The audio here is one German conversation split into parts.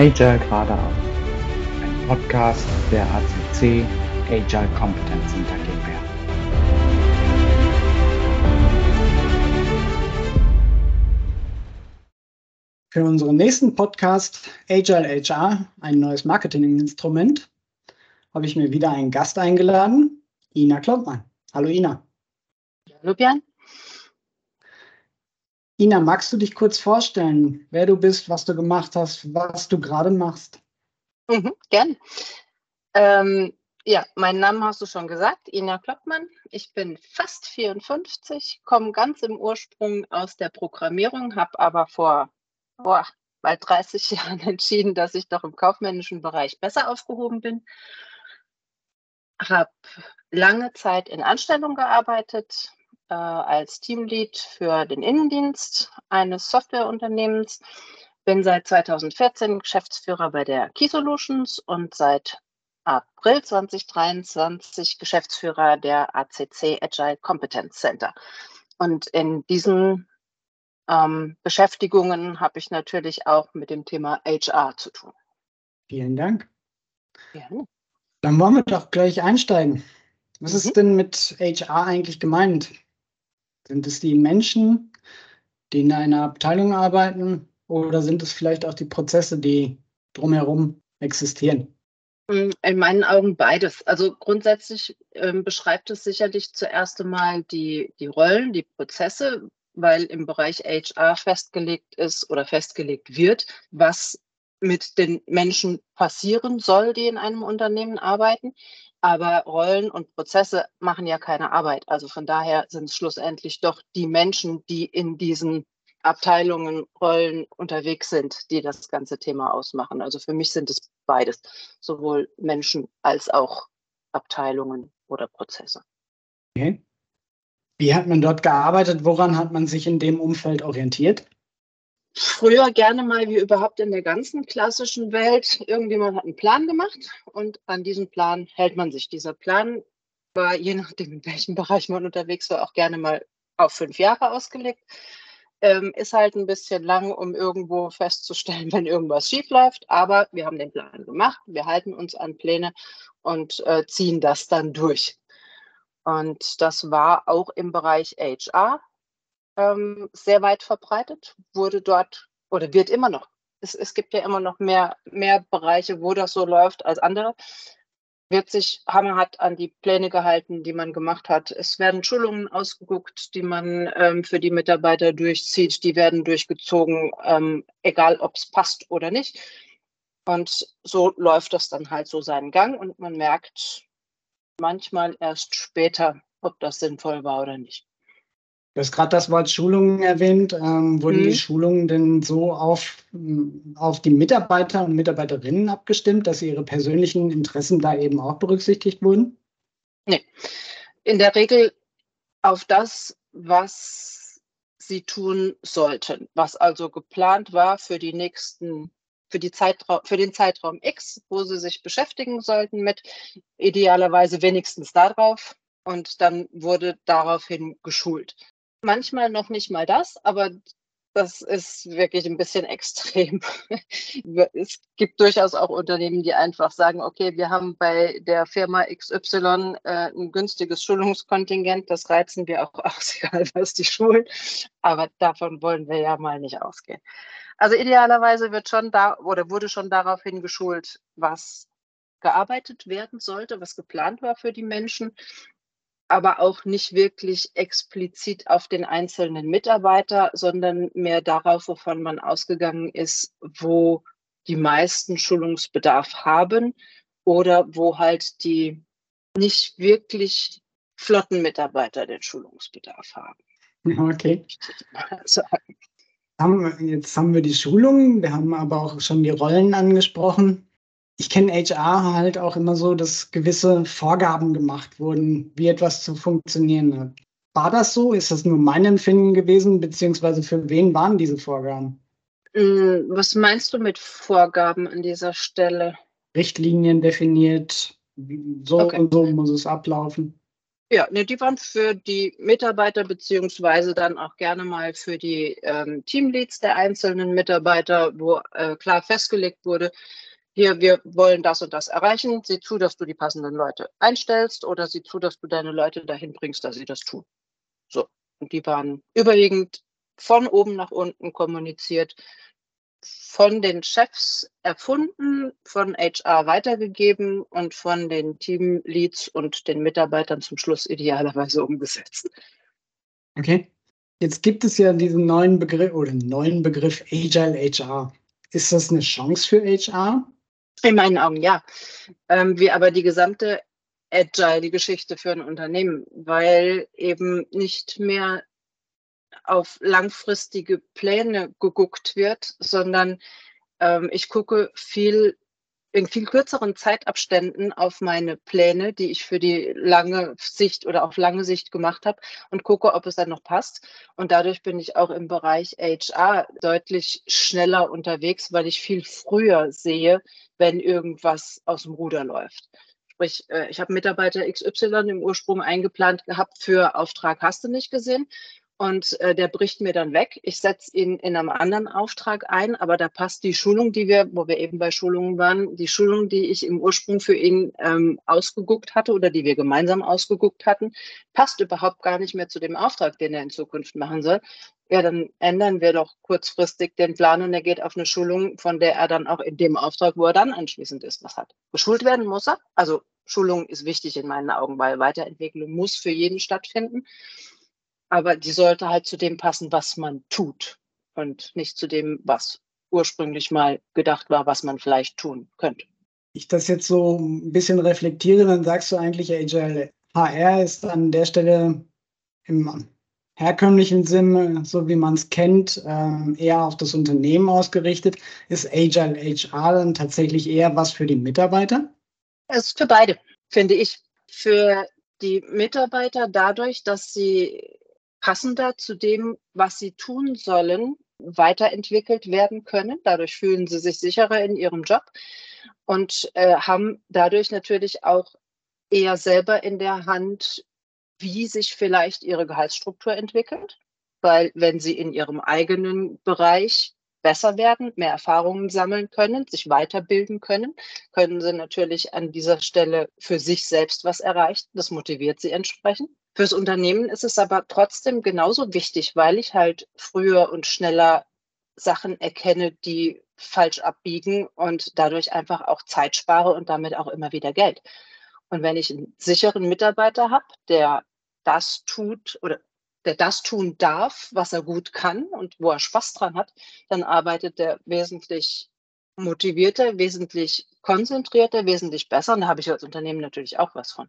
Agile geradeaus. Ein Podcast der ACC Agile Competence Center GmbH. Für unseren nächsten Podcast Agile HR, ein neues Marketinginstrument, habe ich mir wieder einen Gast eingeladen, Ina Kloppmann. Hallo Ina. Hallo Björn. Ina, magst du dich kurz vorstellen, wer du bist, was du gemacht hast, was du gerade machst? Mhm, gern. Ähm, ja, meinen Namen hast du schon gesagt, Ina Kloppmann. Ich bin fast 54, komme ganz im Ursprung aus der Programmierung, habe aber vor boah, bald 30 Jahren entschieden, dass ich doch im kaufmännischen Bereich besser aufgehoben bin. Habe lange Zeit in Anstellung gearbeitet, äh, als Teamlead für den Innendienst eines Softwareunternehmens. Bin seit 2014 Geschäftsführer bei der Key Solutions und seit April 2023 Geschäftsführer der ACC Agile Competence Center. Und in diesen ähm, Beschäftigungen habe ich natürlich auch mit dem Thema HR zu tun. Vielen Dank. Gerne. Dann wollen wir doch gleich einsteigen. Was mhm. ist denn mit HR eigentlich gemeint? Sind es die Menschen, die in einer Abteilung arbeiten oder sind es vielleicht auch die Prozesse, die drumherum existieren? Hm, in meinen Augen beides. Also grundsätzlich ähm, beschreibt es sicherlich zuerst einmal die, die Rollen, die Prozesse, weil im Bereich HR festgelegt ist oder festgelegt wird, was mit den Menschen passieren soll, die in einem Unternehmen arbeiten. Aber Rollen und Prozesse machen ja keine Arbeit. Also von daher sind es schlussendlich doch die Menschen, die in diesen Abteilungen, Rollen unterwegs sind, die das ganze Thema ausmachen. Also für mich sind es beides, sowohl Menschen als auch Abteilungen oder Prozesse. Okay. Wie hat man dort gearbeitet? Woran hat man sich in dem Umfeld orientiert? Früher gerne mal wie überhaupt in der ganzen klassischen Welt. Irgendjemand hat einen Plan gemacht und an diesen Plan hält man sich. Dieser Plan war, je nachdem, in welchem Bereich man unterwegs war, auch gerne mal auf fünf Jahre ausgelegt. Ähm, ist halt ein bisschen lang, um irgendwo festzustellen, wenn irgendwas schief läuft. Aber wir haben den Plan gemacht, wir halten uns an Pläne und äh, ziehen das dann durch. Und das war auch im Bereich HR ähm, sehr weit verbreitet, wurde dort oder wird immer noch. Es, es gibt ja immer noch mehr, mehr Bereiche, wo das so läuft als andere. Wird sich, Hammer hat an die Pläne gehalten, die man gemacht hat. Es werden Schulungen ausgeguckt, die man ähm, für die Mitarbeiter durchzieht. Die werden durchgezogen, ähm, egal ob es passt oder nicht. Und so läuft das dann halt so seinen Gang und man merkt, manchmal erst später, ob das sinnvoll war oder nicht. Du hast gerade das Wort Schulungen erwähnt. Ähm, wurden mhm. die Schulungen denn so auf, auf die Mitarbeiter und Mitarbeiterinnen abgestimmt, dass ihre persönlichen Interessen da eben auch berücksichtigt wurden? Nee. In der Regel auf das, was sie tun sollten, was also geplant war für die nächsten für, die Zeitraum, für den Zeitraum X, wo sie sich beschäftigen sollten mit, idealerweise wenigstens darauf. Und dann wurde daraufhin geschult. Manchmal noch nicht mal das, aber das ist wirklich ein bisschen extrem. es gibt durchaus auch Unternehmen, die einfach sagen, okay, wir haben bei der Firma XY äh, ein günstiges Schulungskontingent, das reizen wir auch aus, egal was die schulen. Aber davon wollen wir ja mal nicht ausgehen. Also idealerweise wird schon da oder wurde schon daraufhin geschult, was gearbeitet werden sollte, was geplant war für die Menschen, aber auch nicht wirklich explizit auf den einzelnen Mitarbeiter, sondern mehr darauf, wovon man ausgegangen ist, wo die meisten Schulungsbedarf haben oder wo halt die nicht wirklich flotten Mitarbeiter den Schulungsbedarf haben. Okay. Jetzt haben wir die Schulungen, wir haben aber auch schon die Rollen angesprochen. Ich kenne HR halt auch immer so, dass gewisse Vorgaben gemacht wurden, wie etwas zu funktionieren hat. War das so? Ist das nur mein Empfinden gewesen? Beziehungsweise für wen waren diese Vorgaben? Mm, was meinst du mit Vorgaben an dieser Stelle? Richtlinien definiert, so okay. und so muss es ablaufen. Ja, ne, die waren für die Mitarbeiter beziehungsweise dann auch gerne mal für die ähm, Teamleads der einzelnen Mitarbeiter, wo äh, klar festgelegt wurde, hier, wir wollen das und das erreichen. Sieh zu, dass du die passenden Leute einstellst oder sieh zu, dass du deine Leute dahin bringst, dass sie das tun. So. Und die waren überwiegend von oben nach unten kommuniziert, von den Chefs erfunden, von HR weitergegeben und von den Teamleads und den Mitarbeitern zum Schluss idealerweise umgesetzt. Okay. Jetzt gibt es ja diesen neuen Begriff oder neuen Begriff Agile HR. Ist das eine Chance für HR? In meinen Augen ja. Ähm, wie aber die gesamte Agile-Geschichte für ein Unternehmen, weil eben nicht mehr auf langfristige Pläne geguckt wird, sondern ähm, ich gucke viel in viel kürzeren Zeitabständen auf meine Pläne, die ich für die lange Sicht oder auf lange Sicht gemacht habe und gucke, ob es dann noch passt. Und dadurch bin ich auch im Bereich HR deutlich schneller unterwegs, weil ich viel früher sehe, wenn irgendwas aus dem Ruder läuft. Sprich, äh, ich habe Mitarbeiter XY im Ursprung eingeplant gehabt für Auftrag hast du nicht gesehen und äh, der bricht mir dann weg. Ich setze ihn in einem anderen Auftrag ein, aber da passt die Schulung, die wir, wo wir eben bei Schulungen waren, die Schulung, die ich im Ursprung für ihn ähm, ausgeguckt hatte oder die wir gemeinsam ausgeguckt hatten, passt überhaupt gar nicht mehr zu dem Auftrag, den er in Zukunft machen soll. Ja, dann ändern wir doch kurzfristig den Plan und er geht auf eine Schulung, von der er dann auch in dem Auftrag, wo er dann anschließend ist, was hat. Geschult werden muss er. Also Schulung ist wichtig in meinen Augen, weil Weiterentwicklung muss für jeden stattfinden aber die sollte halt zu dem passen, was man tut und nicht zu dem, was ursprünglich mal gedacht war, was man vielleicht tun könnte. Ich das jetzt so ein bisschen reflektiere, dann sagst du eigentlich, Agile HR ist an der Stelle im herkömmlichen Sinne, so wie man es kennt, ähm, eher auf das Unternehmen ausgerichtet. Ist Agile HR dann tatsächlich eher was für die Mitarbeiter? Es ist für beide, finde ich. Für die Mitarbeiter dadurch, dass sie passender zu dem, was sie tun sollen, weiterentwickelt werden können. Dadurch fühlen sie sich sicherer in ihrem Job und äh, haben dadurch natürlich auch eher selber in der Hand, wie sich vielleicht ihre Gehaltsstruktur entwickelt. Weil wenn sie in ihrem eigenen Bereich besser werden, mehr Erfahrungen sammeln können, sich weiterbilden können, können sie natürlich an dieser Stelle für sich selbst was erreichen. Das motiviert sie entsprechend. Fürs Unternehmen ist es aber trotzdem genauso wichtig, weil ich halt früher und schneller Sachen erkenne, die falsch abbiegen und dadurch einfach auch Zeit spare und damit auch immer wieder Geld. Und wenn ich einen sicheren Mitarbeiter habe, der das tut oder der das tun darf, was er gut kann und wo er Spaß dran hat, dann arbeitet der wesentlich motivierter, wesentlich konzentrierter, wesentlich besser. Und da habe ich als Unternehmen natürlich auch was von.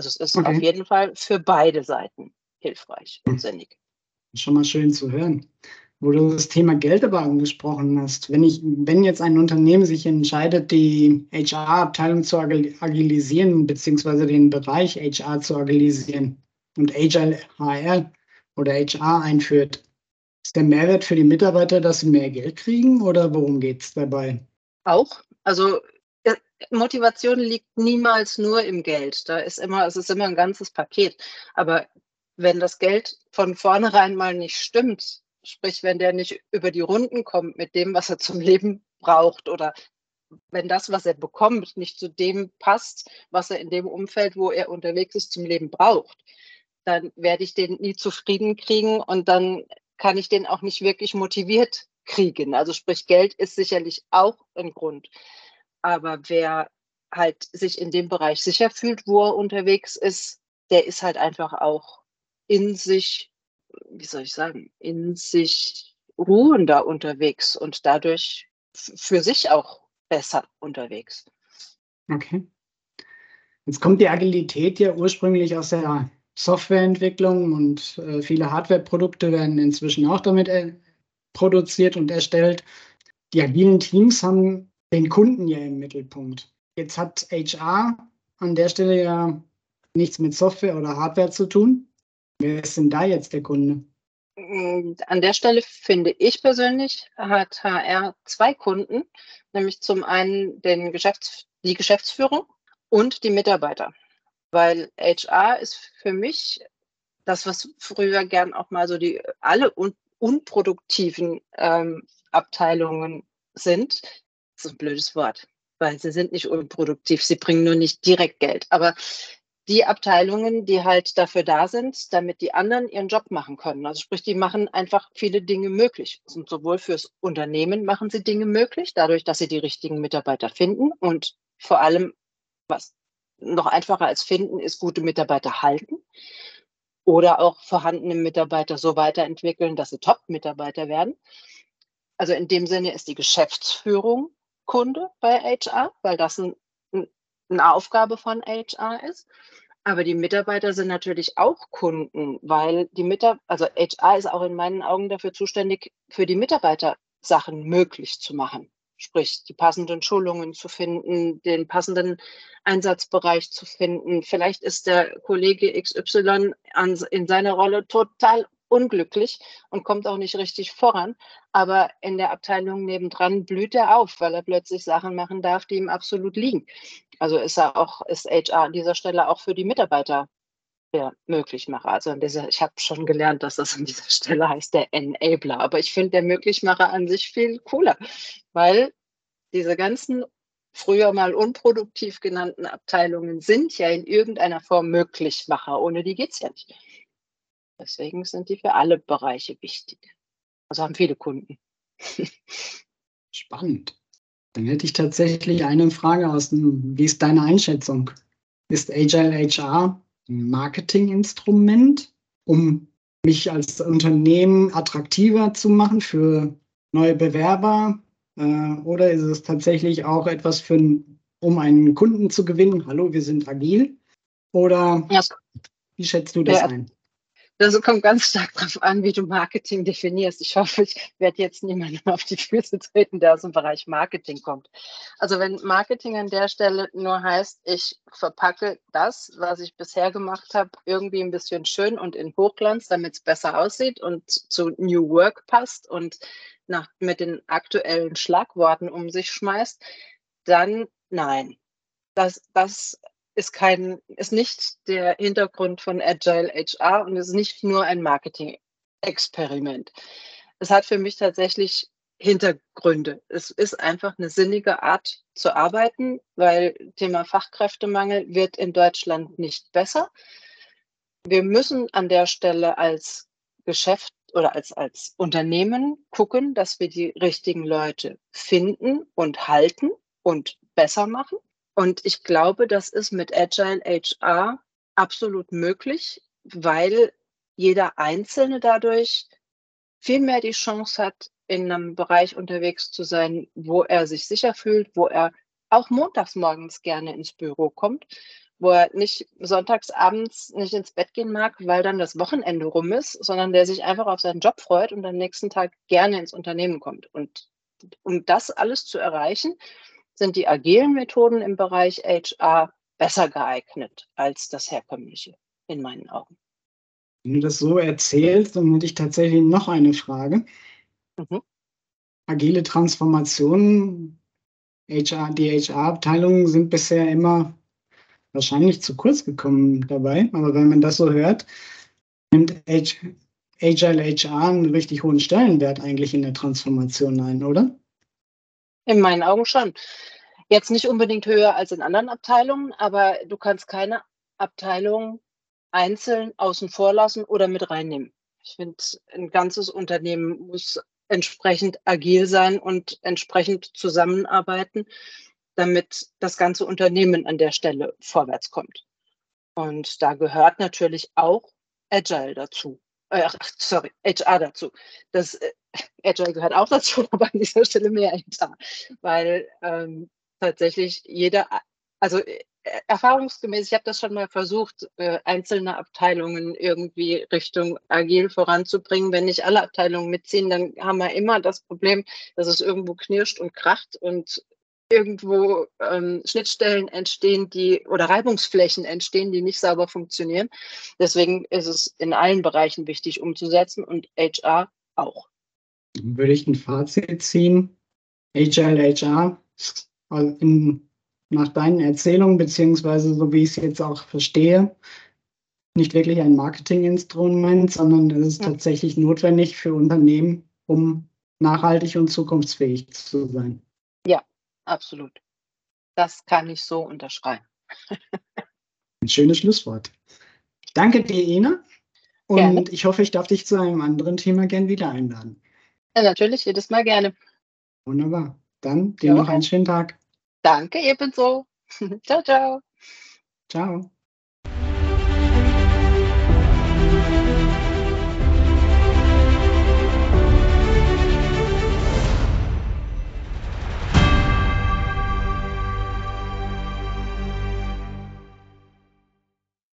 Also es ist okay. auf jeden Fall für beide Seiten hilfreich und hm. sinnig. Schon mal schön zu hören. Wo du das Thema Geld aber angesprochen hast, wenn ich, wenn jetzt ein Unternehmen sich entscheidet, die HR-Abteilung zu agilisieren, beziehungsweise den Bereich HR zu agilisieren und Agile HR oder HR einführt, ist der Mehrwert für die Mitarbeiter, dass sie mehr Geld kriegen oder worum geht es dabei? Auch. Also Motivation liegt niemals nur im Geld. Da ist immer, es ist immer ein ganzes Paket. Aber wenn das Geld von vornherein mal nicht stimmt, sprich, wenn der nicht über die Runden kommt mit dem, was er zum Leben braucht oder wenn das, was er bekommt, nicht zu dem passt, was er in dem Umfeld, wo er unterwegs ist, zum Leben braucht, dann werde ich den nie zufrieden kriegen und dann kann ich den auch nicht wirklich motiviert kriegen. Also sprich, Geld ist sicherlich auch ein Grund. Aber wer halt sich in dem Bereich sicher fühlt, wo er unterwegs ist, der ist halt einfach auch in sich, wie soll ich sagen, in sich ruhender unterwegs und dadurch für sich auch besser unterwegs. Okay. Jetzt kommt die Agilität ja ursprünglich aus der Softwareentwicklung und äh, viele Hardwareprodukte werden inzwischen auch damit äh, produziert und erstellt. Die agilen Teams haben den Kunden ja im Mittelpunkt. Jetzt hat HR an der Stelle ja nichts mit Software oder Hardware zu tun. Wer ist denn da jetzt der Kunde? An der Stelle finde ich persönlich, hat HR zwei Kunden, nämlich zum einen den Geschäfts-, die Geschäftsführung und die Mitarbeiter. Weil HR ist für mich das, was früher gern auch mal so die alle un unproduktiven ähm, Abteilungen sind. Ist ein blödes Wort, weil sie sind nicht unproduktiv, sie bringen nur nicht direkt Geld. Aber die Abteilungen, die halt dafür da sind, damit die anderen ihren Job machen können. Also sprich, die machen einfach viele Dinge möglich. Und sowohl fürs Unternehmen machen sie Dinge möglich, dadurch, dass sie die richtigen Mitarbeiter finden und vor allem, was noch einfacher als finden, ist gute Mitarbeiter halten oder auch vorhandene Mitarbeiter so weiterentwickeln, dass sie Top-Mitarbeiter werden. Also in dem Sinne ist die Geschäftsführung Kunde bei HR, weil das ein eine Aufgabe von HR ist. Aber die Mitarbeiter sind natürlich auch Kunden, weil die Mitarbeiter, also HR ist auch in meinen Augen dafür zuständig, für die Mitarbeiter Sachen möglich zu machen. Sprich, die passenden Schulungen zu finden, den passenden Einsatzbereich zu finden. Vielleicht ist der Kollege XY in seiner Rolle total unglücklich und kommt auch nicht richtig voran. Aber in der Abteilung nebendran blüht er auf, weil er plötzlich Sachen machen darf, die ihm absolut liegen. Also ist er auch, ist HR an dieser Stelle auch für die Mitarbeiter der Möglichmacher. Also dieser, ich habe schon gelernt, dass das an dieser Stelle heißt der Enabler. Aber ich finde der Möglichmacher an sich viel cooler, weil diese ganzen früher mal unproduktiv genannten Abteilungen sind ja in irgendeiner Form Möglichmacher. Ohne die geht es ja nicht. Deswegen sind die für alle Bereiche wichtig. Also haben viele Kunden. Spannend. Dann hätte ich tatsächlich eine Frage aus dem, wie ist deine Einschätzung? Ist Agile HR ein Marketinginstrument, um mich als Unternehmen attraktiver zu machen für neue Bewerber? Äh, oder ist es tatsächlich auch etwas für, um einen Kunden zu gewinnen? Hallo, wir sind agil. Oder ja. wie schätzt du das ja. ein? Das kommt ganz stark darauf an, wie du Marketing definierst. Ich hoffe, ich werde jetzt niemandem auf die Füße treten, der aus dem Bereich Marketing kommt. Also wenn Marketing an der Stelle nur heißt, ich verpacke das, was ich bisher gemacht habe, irgendwie ein bisschen schön und in Hochglanz, damit es besser aussieht und zu New Work passt und nach, mit den aktuellen Schlagworten um sich schmeißt, dann nein. Das, das ist kein, ist nicht der Hintergrund von Agile HR und ist nicht nur ein Marketing-Experiment. Es hat für mich tatsächlich Hintergründe. Es ist einfach eine sinnige Art zu arbeiten, weil Thema Fachkräftemangel wird in Deutschland nicht besser. Wir müssen an der Stelle als Geschäft oder als, als Unternehmen gucken, dass wir die richtigen Leute finden und halten und besser machen. Und ich glaube, das ist mit Agile HR absolut möglich, weil jeder Einzelne dadurch viel mehr die Chance hat, in einem Bereich unterwegs zu sein, wo er sich sicher fühlt, wo er auch montags morgens gerne ins Büro kommt, wo er nicht sonntags abends nicht ins Bett gehen mag, weil dann das Wochenende rum ist, sondern der sich einfach auf seinen Job freut und am nächsten Tag gerne ins Unternehmen kommt. Und um das alles zu erreichen, sind die agilen Methoden im Bereich HR besser geeignet als das herkömmliche, in meinen Augen. Wenn du das so erzählst, dann hätte ich tatsächlich noch eine Frage. Mhm. Agile Transformationen, HR, die HR-Abteilungen sind bisher immer wahrscheinlich zu kurz gekommen dabei. Aber wenn man das so hört, nimmt Agile HR einen richtig hohen Stellenwert eigentlich in der Transformation ein, oder? In meinen Augen schon. Jetzt nicht unbedingt höher als in anderen Abteilungen, aber du kannst keine Abteilung einzeln außen vor lassen oder mit reinnehmen. Ich finde, ein ganzes Unternehmen muss entsprechend agil sein und entsprechend zusammenarbeiten, damit das ganze Unternehmen an der Stelle vorwärts kommt. Und da gehört natürlich auch Agile dazu. Äh, ach, sorry, HR dazu. Das äh, Agile gehört auch dazu, aber an dieser Stelle mehr HR, weil ähm, tatsächlich jeder, also äh, erfahrungsgemäß, ich habe das schon mal versucht, äh, einzelne Abteilungen irgendwie Richtung agil voranzubringen. Wenn nicht alle Abteilungen mitziehen, dann haben wir immer das Problem, dass es irgendwo knirscht und kracht und irgendwo ähm, Schnittstellen entstehen, die oder Reibungsflächen entstehen, die nicht sauber funktionieren. Deswegen ist es in allen Bereichen wichtig umzusetzen und HR auch. Würde ich ein Fazit ziehen? Agile HR in nach deinen Erzählungen, beziehungsweise so wie ich es jetzt auch verstehe, nicht wirklich ein Marketinginstrument, sondern es ist ja. tatsächlich notwendig für Unternehmen, um nachhaltig und zukunftsfähig zu sein. Ja, absolut. Das kann ich so unterschreiben. Ein schönes Schlusswort. Danke dir, Ina. Und gerne. ich hoffe, ich darf dich zu einem anderen Thema gern wieder einladen. Ja, natürlich, jedes Mal gerne. Wunderbar. Dann dir ja. noch einen schönen Tag. Danke, ebenso. ciao, ciao. Ciao.